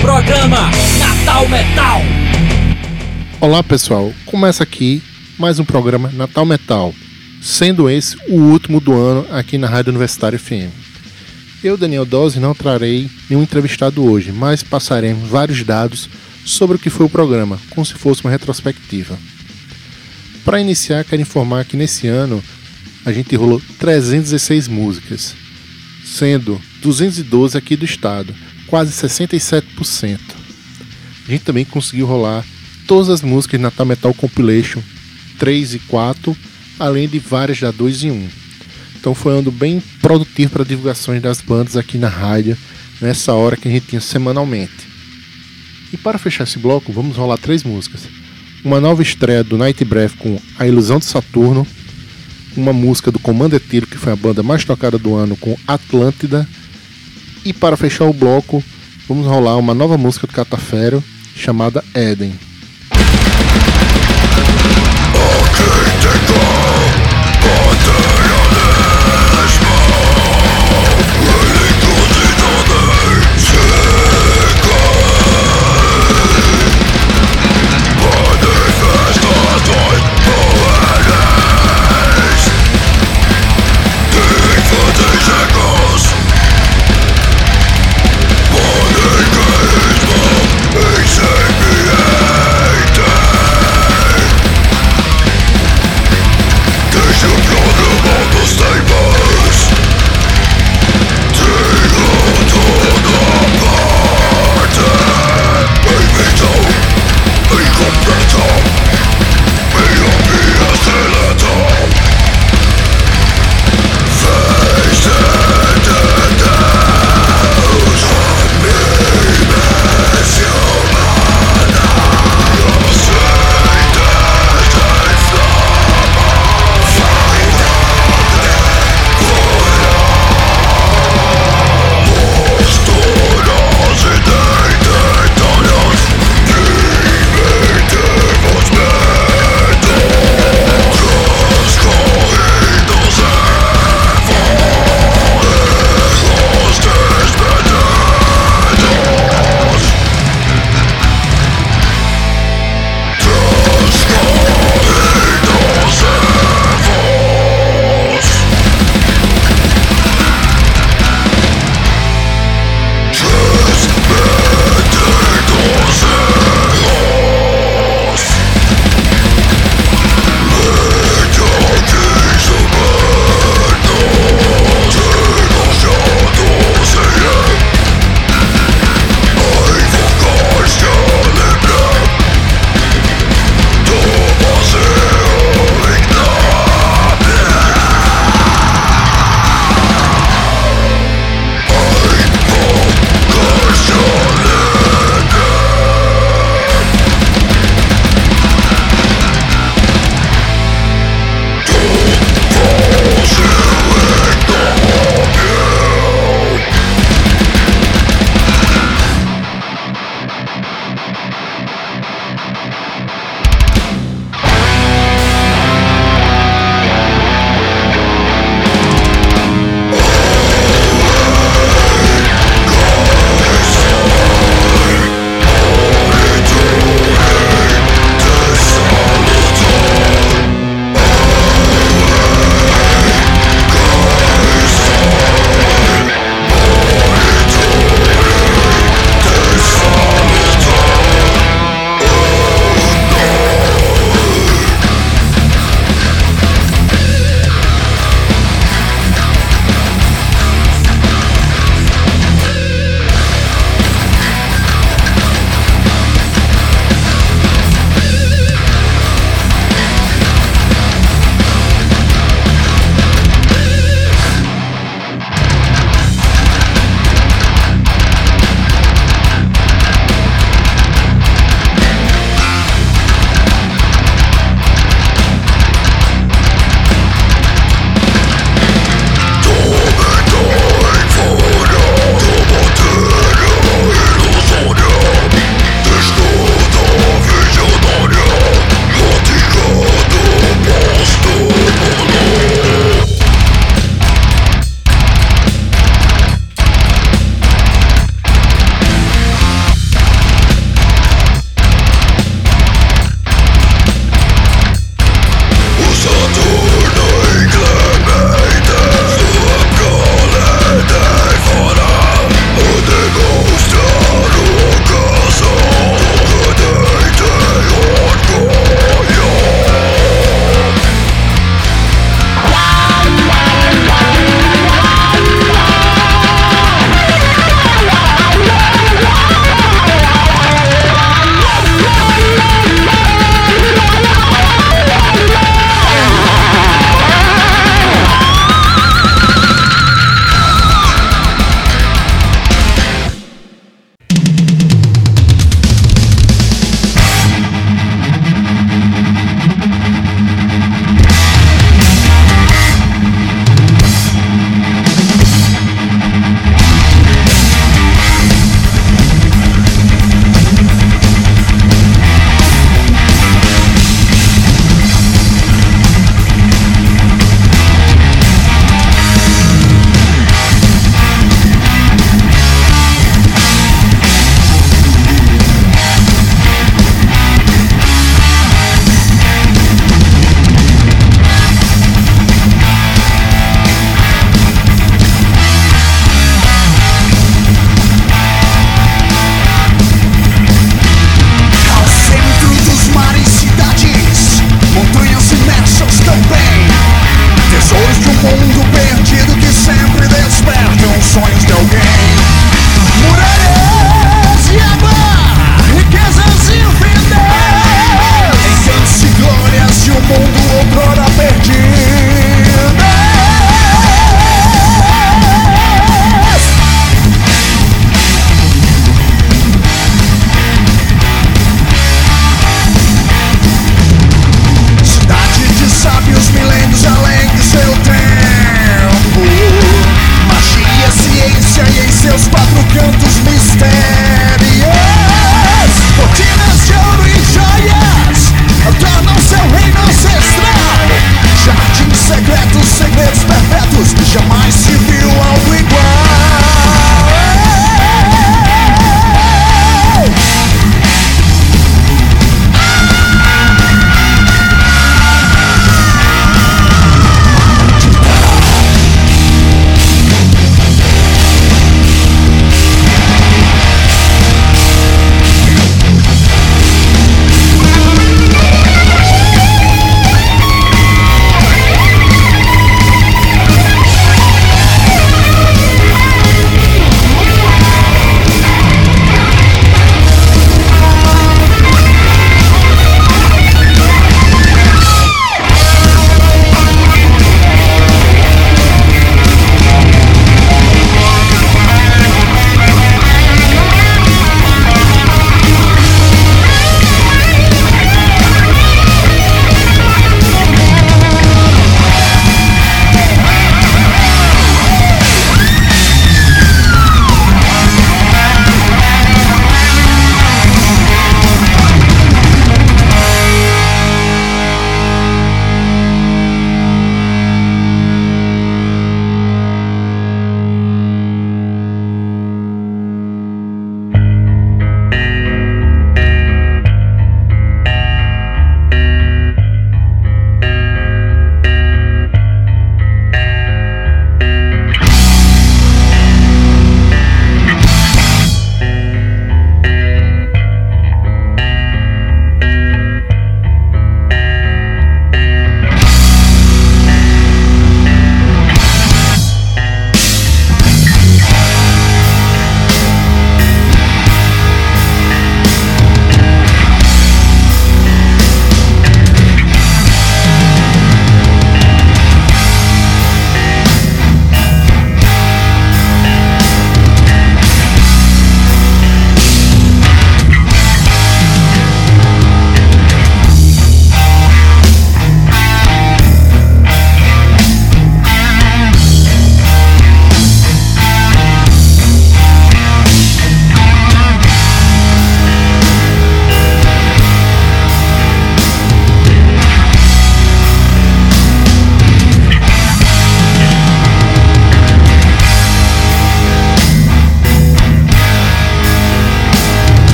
Programa Natal Metal. Olá pessoal, começa aqui mais um programa Natal Metal, sendo esse o último do ano aqui na Rádio Universitária FM. Eu, Daniel Dose, não trarei nenhum entrevistado hoje, mas passaremos vários dados sobre o que foi o programa, como se fosse uma retrospectiva. Para iniciar, quero informar que nesse ano a gente rolou 316 músicas, sendo 212 aqui do estado, quase 67%. A gente também conseguiu rolar todas as músicas Natal Metal Compilation 3 e 4, além de várias da 2 e 1. Então foi ano bem produtivo para divulgações das bandas aqui na rádio, nessa hora que a gente tinha semanalmente. E para fechar esse bloco, vamos rolar três músicas. Uma nova estreia do Night Breath com A Ilusão de Saturno, uma música do Commander Tiro, que foi a banda mais tocada do ano, com Atlântida. E para fechar o bloco, vamos rolar uma nova música do Catafero, chamada Eden.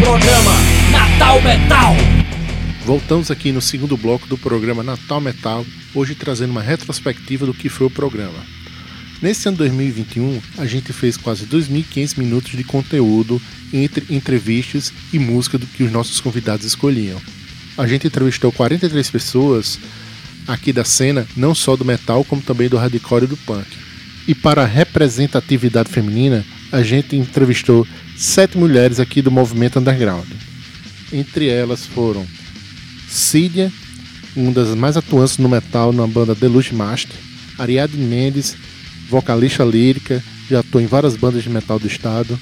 Programa Natal Metal. Voltamos aqui no segundo bloco do programa Natal Metal, hoje trazendo uma retrospectiva do que foi o programa. Nesse ano 2021, a gente fez quase 2.500 minutos de conteúdo entre entrevistas e música do que os nossos convidados escolhiam. A gente entrevistou 43 pessoas aqui da cena, não só do metal, como também do hardcore e do punk. E para a representatividade feminina, a gente entrevistou sete mulheres aqui do movimento underground. Entre elas foram Cídia, uma das mais atuantes no metal na banda Deluxe Master, Ariadne Mendes, vocalista lírica, já atuou em várias bandas de metal do estado.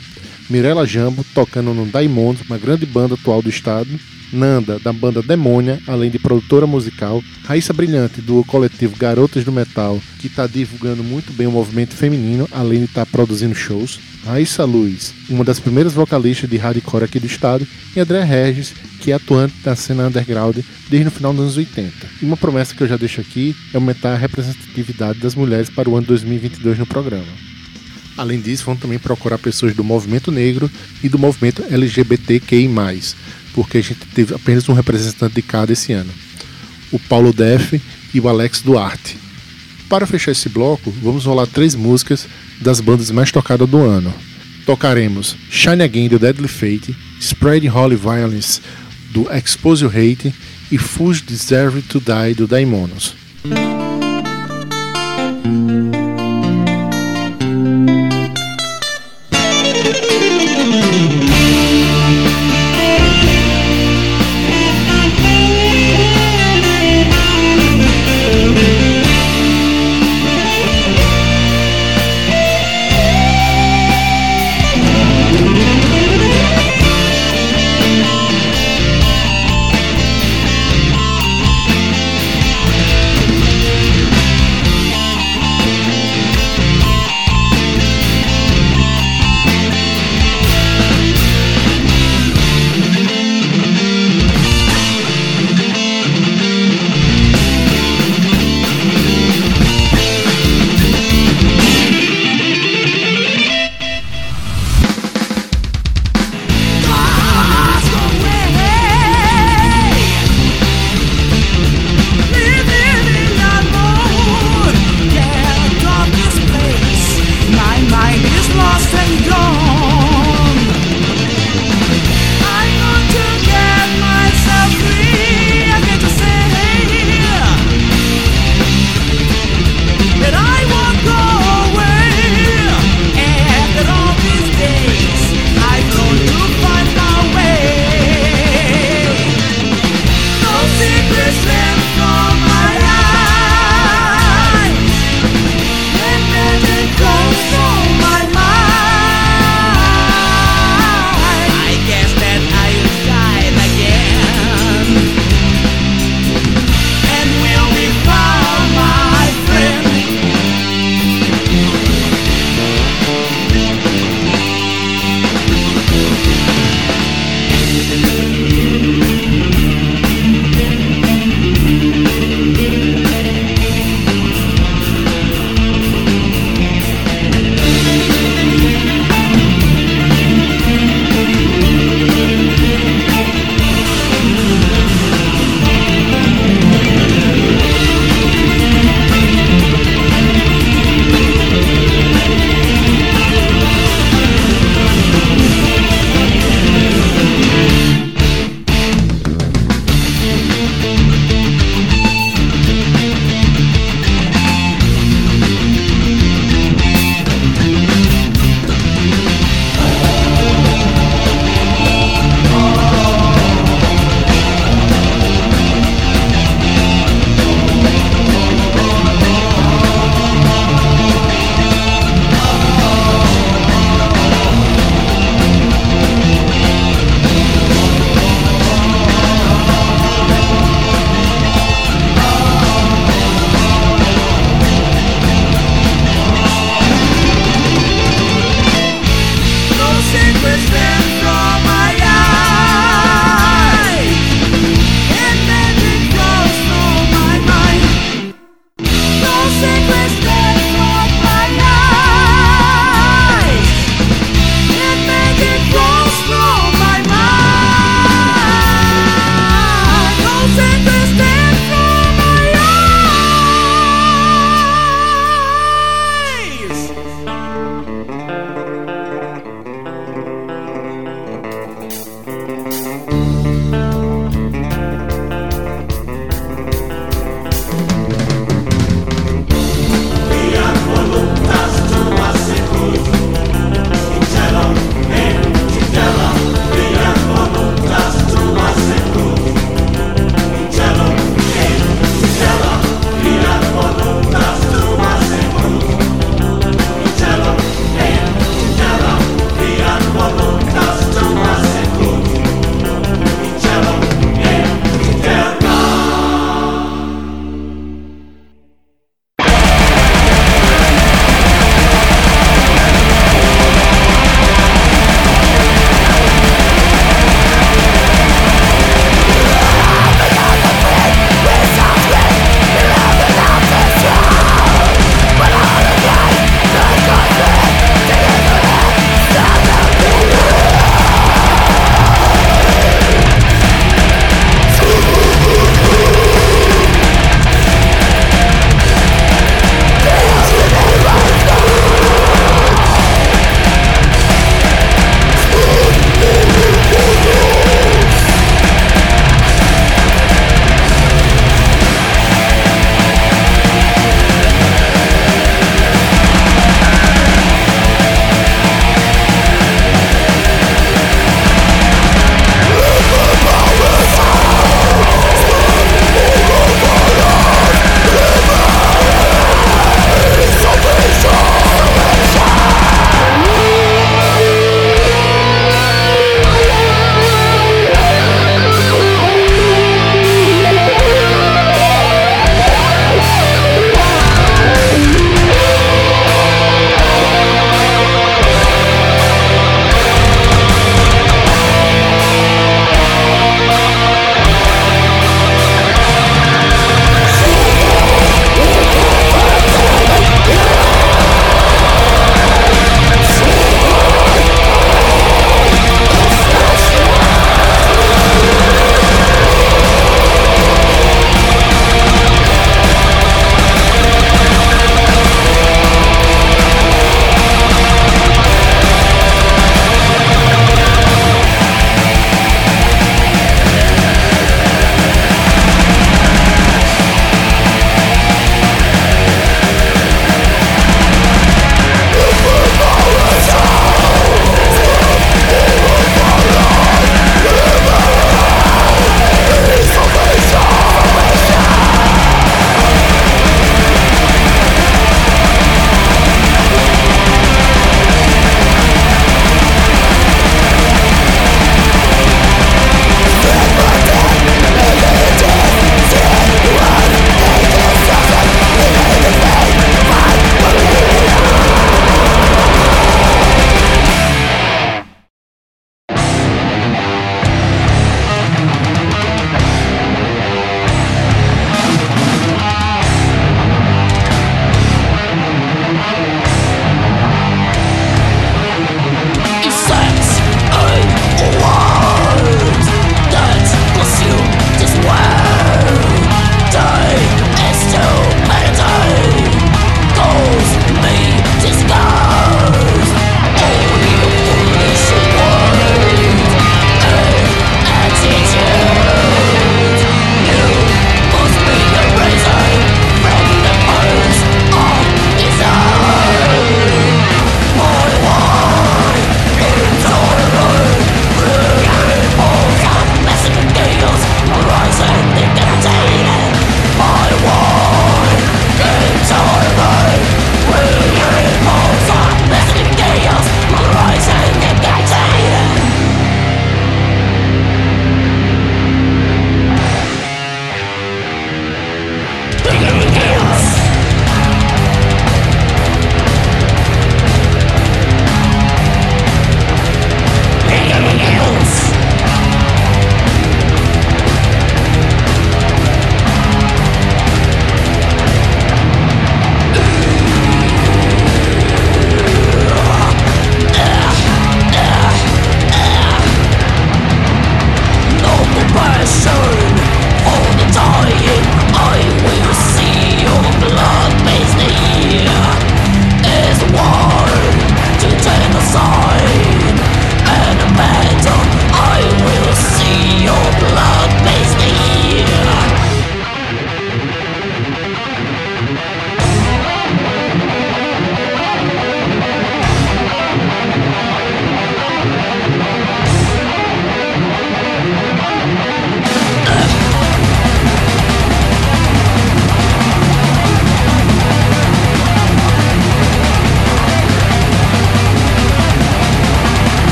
Mirella Jambo, tocando no Daimond, uma grande banda atual do estado. Nanda, da banda Demônia, além de produtora musical. Raíssa Brilhante, do coletivo Garotas do Metal, que está divulgando muito bem o movimento feminino, além de estar tá produzindo shows. Raíssa Luz, uma das primeiras vocalistas de hardcore aqui do estado. E André Regis, que é atuante da cena underground desde o final dos anos 80. E uma promessa que eu já deixo aqui é aumentar a representatividade das mulheres para o ano 2022 no programa. Além disso, vamos também procurar pessoas do movimento negro e do movimento LGBTQI+, porque a gente teve apenas um representante de cada esse ano, o Paulo Def e o Alex Duarte. Para fechar esse bloco, vamos rolar três músicas das bandas mais tocadas do ano. Tocaremos Shine Again do Deadly Fate, Spreading Holy Violence do Expose Your Hate e Fools Deserve to Die do Daimonos.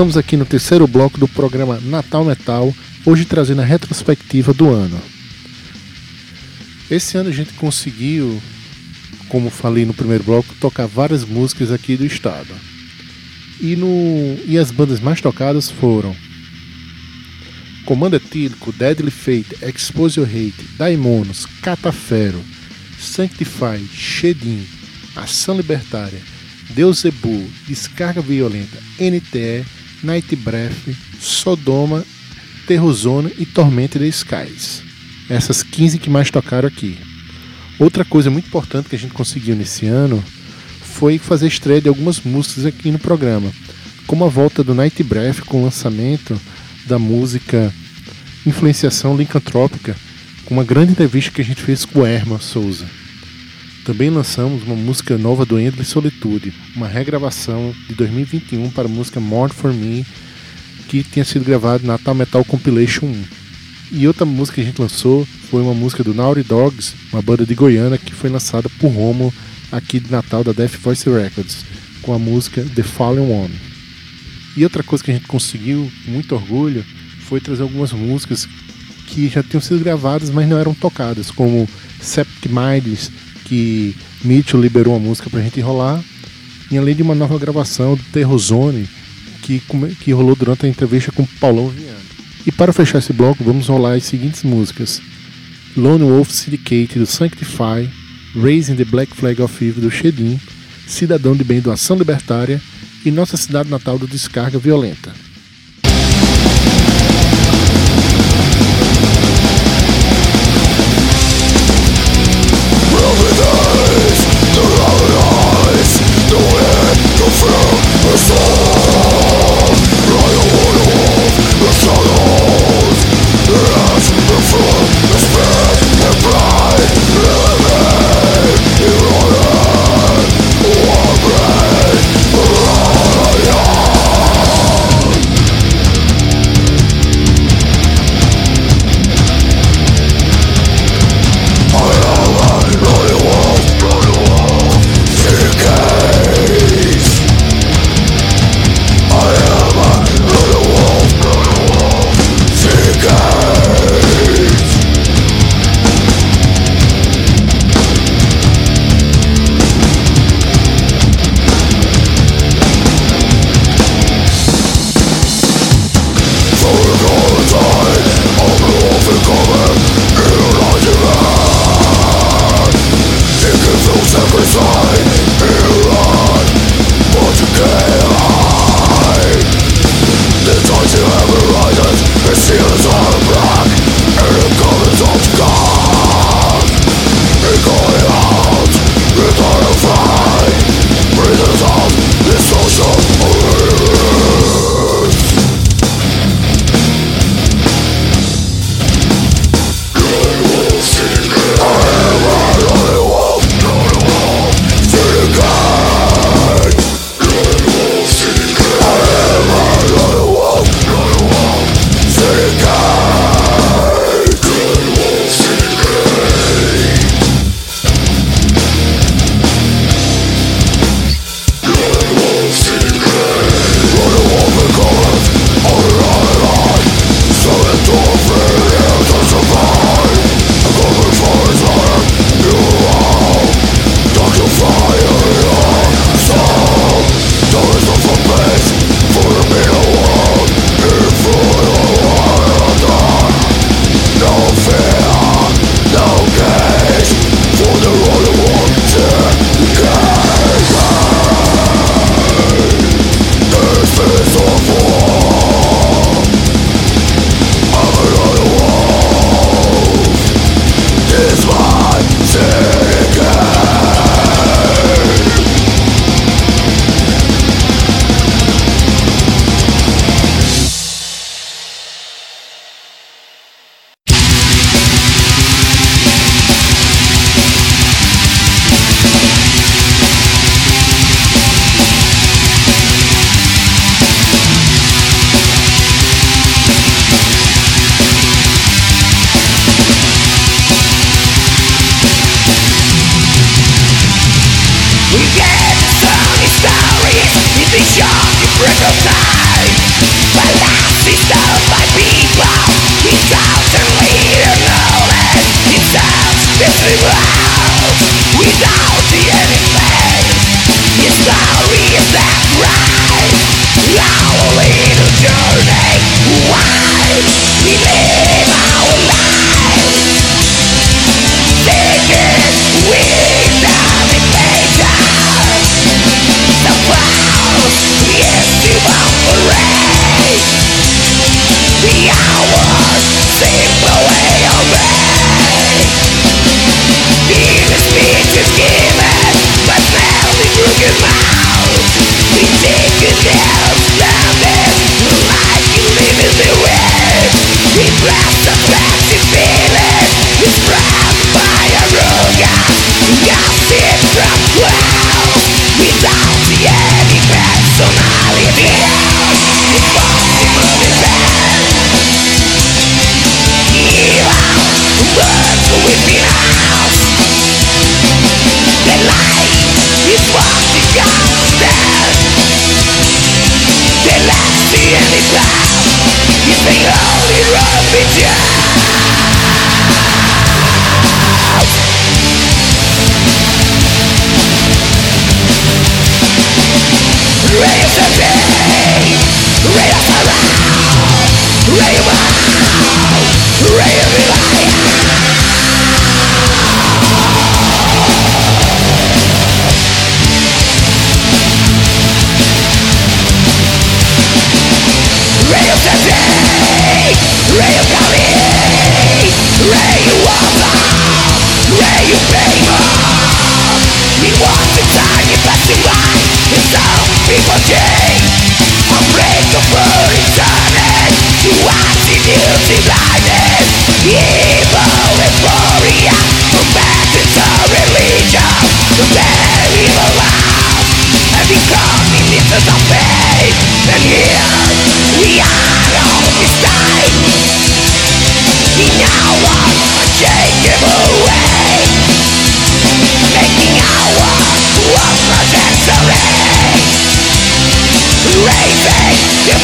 Voltamos aqui no terceiro bloco do programa Natal Metal, hoje trazendo a retrospectiva do ano. Esse ano a gente conseguiu, como falei no primeiro bloco, tocar várias músicas aqui do estado. E, no, e as bandas mais tocadas foram Comando Etílico, Deadly Fate, Expose Your Hate, Daimonos, Catafero, Sanctify, Shedim, Ação Libertária, Deus Zebu, Descarga Violenta, NTE, Night Breath, Sodoma, Terrozone e Tormenta the Skies. Essas 15 que mais tocaram aqui. Outra coisa muito importante que a gente conseguiu nesse ano foi fazer estreia de algumas músicas aqui no programa, como a volta do Night Breath com o lançamento da música Influenciação Lincantrópica, com uma grande entrevista que a gente fez com o Herman Souza. Também lançamos uma música nova do Endless Solitude, uma regravação de 2021 para a música More For Me, que tinha sido gravada na Natal Metal Compilation 1. E outra música que a gente lançou foi uma música do Naughty Dogs, uma banda de Goiânia que foi lançada por Romo aqui de Natal da Death Voice Records, com a música The Fallen One. E outra coisa que a gente conseguiu, com muito orgulho, foi trazer algumas músicas que já tinham sido gravadas, mas não eram tocadas, como Septic Minds, que Mitchell liberou uma música pra gente enrolar, e além de uma nova gravação do Terrozone, que, que rolou durante a entrevista com Paulão Viana. E para fechar esse bloco, vamos rolar as seguintes músicas: Lone Wolf Syndicate do Sanctify, Raising the Black Flag of Evil do Shedim, Cidadão de Bem do Ação Libertária e Nossa Cidade Natal do Descarga Violenta. Yeah!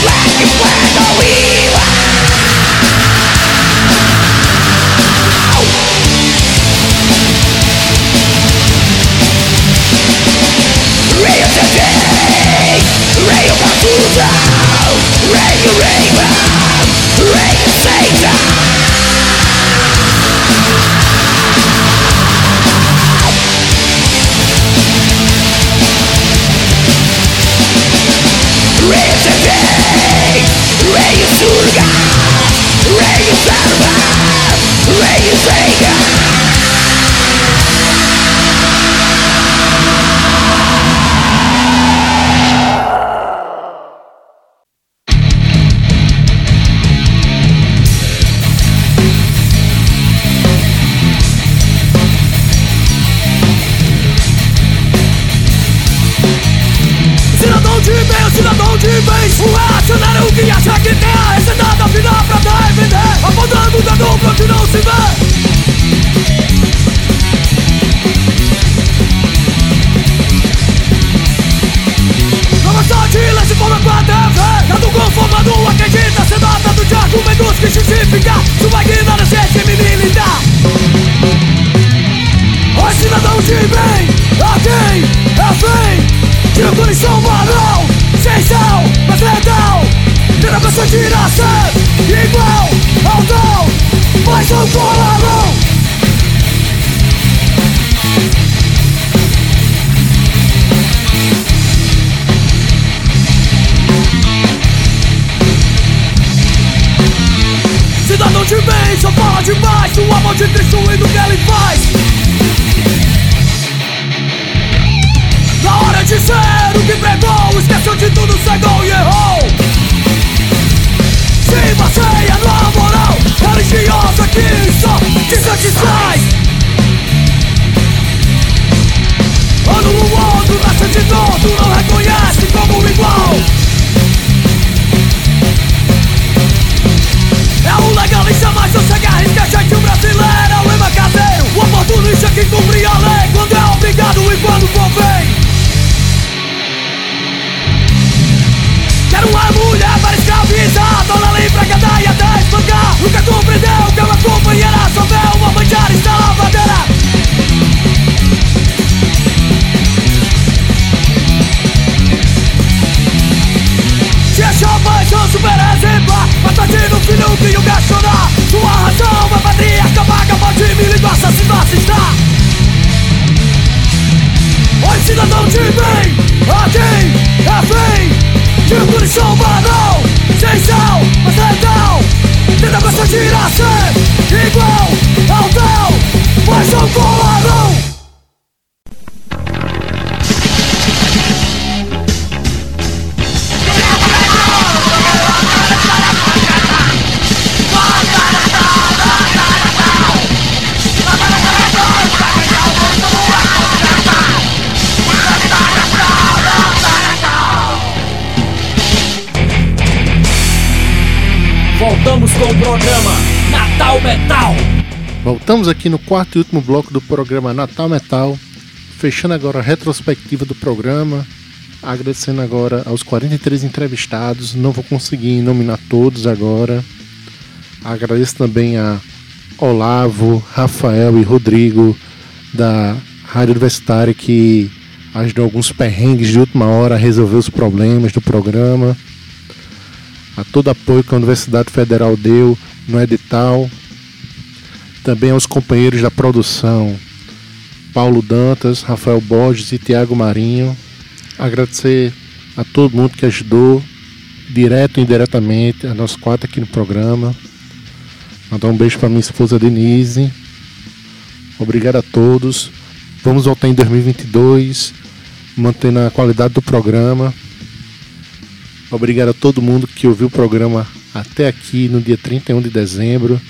black and white. demais do amor de Cristo e do que ele faz. Na hora de ser o que pregou, esqueceu de tudo, cegou e errou. Se baseia na moral religiosa que só te satisfaz. Ano o outro, nasce de todo cumprir a lei quando é obrigado e quando convém. Quero uma mulher para escravizar, dona lei pra cadar e até espancar. Nunca compreendeu que é uma companheira, só vê uma manchada está lavadeira. Tia mais são super exemplar, assassino, tá filho que o gasto Sua razão é patriarca, paga, pode me ligar, assassino, assistar onde vem, aqui é fim. De punição banal, sem sal, mas letal Tenta persuadir a ser igual ao tal. Mas não colarão Voltamos com o programa Natal Metal. Voltamos aqui no quarto e último bloco do programa Natal Metal, fechando agora a retrospectiva do programa, agradecendo agora aos 43 entrevistados, não vou conseguir nominar todos agora. Agradeço também a Olavo, Rafael e Rodrigo da Rádio Universitária que ajudou alguns perrengues de última hora a resolver os problemas do programa a todo apoio que a Universidade Federal deu no edital, também aos companheiros da produção, Paulo Dantas, Rafael Borges e Tiago Marinho. Agradecer a todo mundo que ajudou, direto e indiretamente, a nós quatro aqui no programa. Mandar um beijo para minha esposa Denise. Obrigado a todos. Vamos voltar em 2022, mantendo a qualidade do programa. Obrigado a todo mundo que ouviu o programa até aqui no dia 31 de dezembro,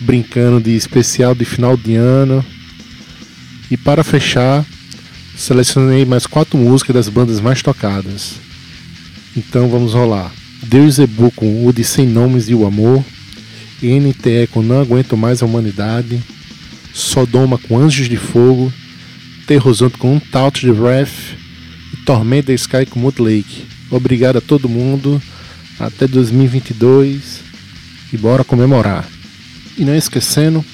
brincando de especial de final de ano. E para fechar, selecionei mais quatro músicas das bandas mais tocadas. Então vamos rolar. Deus Zebu com O de Sem Nomes e o Amor, NTE com Não Aguento Mais a Humanidade, Sodoma com Anjos de Fogo, Terrosante com Um Touch de Wrath e Tormenta Sky com Mood Lake. Obrigado a todo mundo. Até 2022 e bora comemorar. E não esquecendo,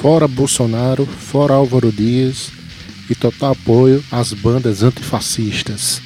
fora Bolsonaro, fora Álvaro Dias e total apoio às bandas antifascistas.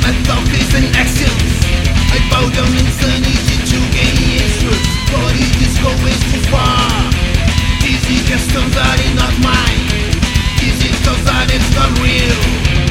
my focus and actions I bow down in to gain answers But it is always too far Is it not mine? Is it it's not real?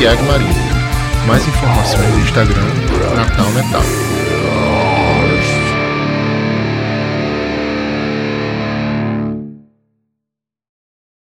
Tiago Marinho. Mais informações no Instagram.